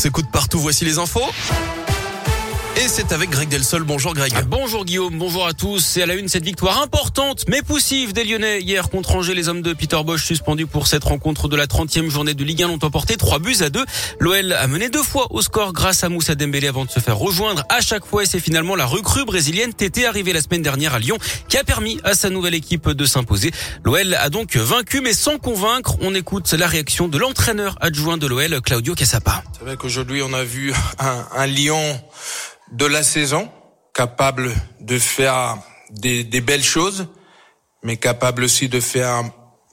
s'écoute partout. Voici les infos. Et c'est avec Greg Delsol. Bonjour Greg. Ah, bonjour Guillaume, bonjour à tous. C'est à la une cette victoire importante mais poussive des Lyonnais. Hier contre Angers, les hommes de Peter Bosch suspendus pour cette rencontre de la 30e journée de Ligue 1 l'ont emporté 3 buts à 2. L'OL a mené deux fois au score grâce à Moussa Dembélé avant de se faire rejoindre à chaque fois et c'est finalement la recrue brésilienne Tété arrivée la semaine dernière à Lyon qui a permis à sa nouvelle équipe de s'imposer. L'OL a donc vaincu mais sans convaincre. On écoute la réaction de l'entraîneur adjoint de l'OL, Claudio Cassapa. C'est vrai qu'aujourd'hui on a vu un, un Lyon de la saison, capable de faire des, des, belles choses, mais capable aussi de faire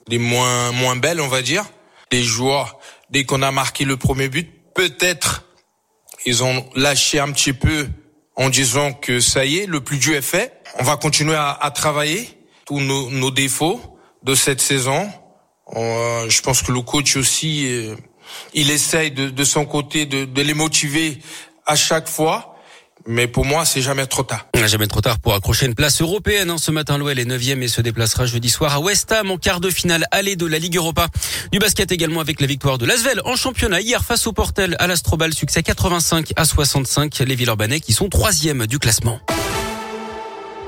des moins moins belles, on va dire. Les joueurs, dès qu'on a marqué le premier but, peut-être ils ont lâché un petit peu en disant que ça y est, le plus dur est fait. On va continuer à, à travailler tous nos, nos, défauts de cette saison. Euh, je pense que le coach aussi, euh, il essaye de, de son côté de, de les motiver à chaque fois mais pour moi, c'est jamais trop tard. Jamais trop tard pour accrocher une place européenne. Hein. Ce matin, l'OL est 9e et se déplacera jeudi soir à West Ham en quart de finale aller de la Ligue Europa. Du basket également avec la victoire de Lasvel en championnat hier face au Portel à l'Astrobal. Succès 85 à 65. Les Villeurbanais qui sont troisième du classement.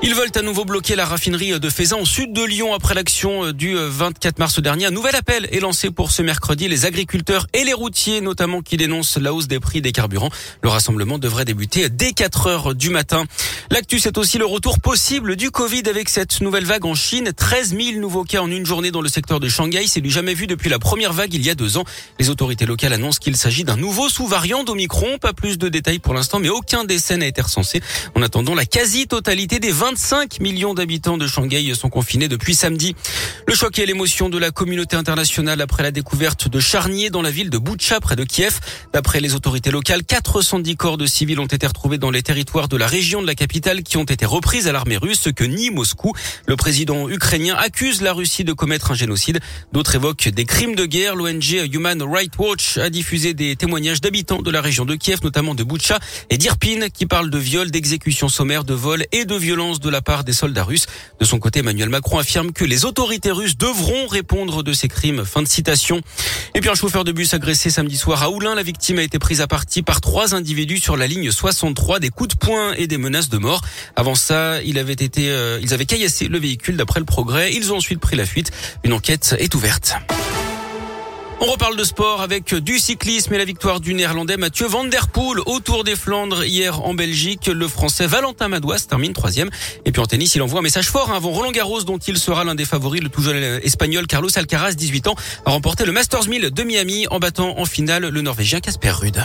Ils veulent à nouveau bloquer la raffinerie de Faisan au sud de Lyon après l'action du 24 mars dernier. Un nouvel appel est lancé pour ce mercredi. Les agriculteurs et les routiers notamment qui dénoncent la hausse des prix des carburants. Le rassemblement devrait débuter dès 4 heures du matin. L'actu, c'est aussi le retour possible du Covid avec cette nouvelle vague en Chine. 13 000 nouveaux cas en une journée dans le secteur de Shanghai. C'est du jamais vu depuis la première vague il y a deux ans. Les autorités locales annoncent qu'il s'agit d'un nouveau sous-variant d'Omicron. Pas plus de détails pour l'instant, mais aucun décès n'a été recensé. En attendant, la quasi-totalité des 20 25 millions d'habitants de Shanghai sont confinés depuis samedi. Le choc et l'émotion de la communauté internationale après la découverte de charniers dans la ville de Boutcha, près de Kiev. D'après les autorités locales, 410 corps de civils ont été retrouvés dans les territoires de la région de la capitale qui ont été reprises à l'armée russe, que nie Moscou. Le président ukrainien accuse la Russie de commettre un génocide. D'autres évoquent des crimes de guerre. L'ONG Human Rights Watch a diffusé des témoignages d'habitants de la région de Kiev, notamment de Boutcha et d'Irpin, qui parlent de viols, d'exécutions sommaires, de vols et de violences de la part des soldats russes. De son côté, Emmanuel Macron affirme que les autorités russes devront répondre de ces crimes. Fin de citation. Et puis un chauffeur de bus agressé samedi soir à Oulin. La victime a été prise à partie par trois individus sur la ligne 63, des coups de poing et des menaces de mort. Avant ça, il avait été, euh, ils avaient caillassé le véhicule d'après le progrès. Ils ont ensuite pris la fuite. Une enquête est ouverte. On reparle de sport avec du cyclisme et la victoire du néerlandais Mathieu Van Der Poel au Tour des Flandres hier en Belgique. Le français Valentin Madouas termine troisième. Et puis en tennis, il envoie un message fort avant Roland Garros dont il sera l'un des favoris. Le tout jeune espagnol Carlos Alcaraz, 18 ans, a remporté le Masters 1000 de Miami en battant en finale le Norvégien Casper Ruud.